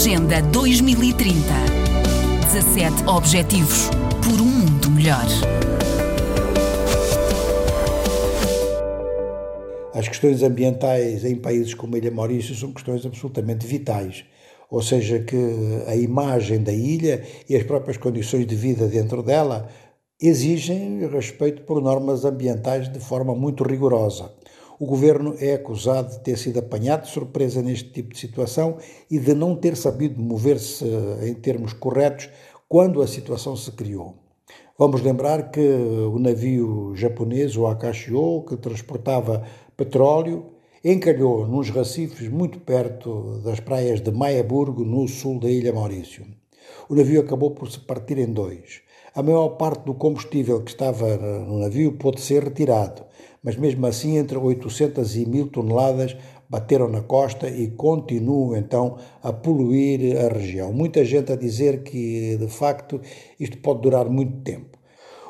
Agenda 2030. 17 Objetivos por um mundo melhor. As questões ambientais em países como a Ilha Maurício são questões absolutamente vitais. Ou seja, que a imagem da ilha e as próprias condições de vida dentro dela exigem respeito por normas ambientais de forma muito rigorosa. O governo é acusado de ter sido apanhado de surpresa neste tipo de situação e de não ter sabido mover-se em termos corretos quando a situação se criou. Vamos lembrar que o navio japonês, o Akashio, que transportava petróleo, encalhou nos recifes muito perto das praias de Maiaburgo, no sul da Ilha Maurício. O navio acabou por se partir em dois. A maior parte do combustível que estava no navio pôde ser retirado, mas mesmo assim entre 800 e 1000 toneladas bateram na costa e continuam então a poluir a região. Muita gente a dizer que de facto isto pode durar muito tempo.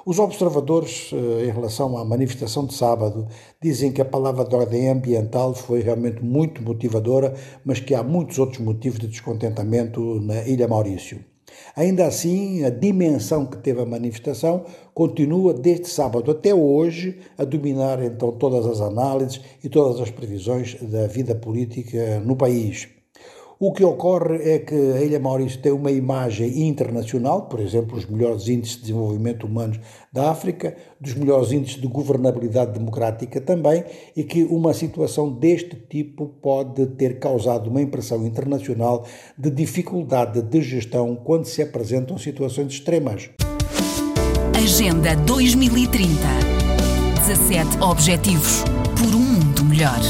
Os observadores, eh, em relação à manifestação de sábado, dizem que a palavra de ordem ambiental foi realmente muito motivadora, mas que há muitos outros motivos de descontentamento na Ilha Maurício. Ainda assim, a dimensão que teve a manifestação continua desde sábado até hoje a dominar então todas as análises e todas as previsões da vida política no país. O que ocorre é que a Ilha Maurício tem uma imagem internacional, por exemplo, os melhores índices de desenvolvimento humano da África, dos melhores índices de governabilidade democrática também, e que uma situação deste tipo pode ter causado uma impressão internacional de dificuldade de gestão quando se apresentam situações extremas. Agenda 2030 17 Objetivos por um mundo melhor.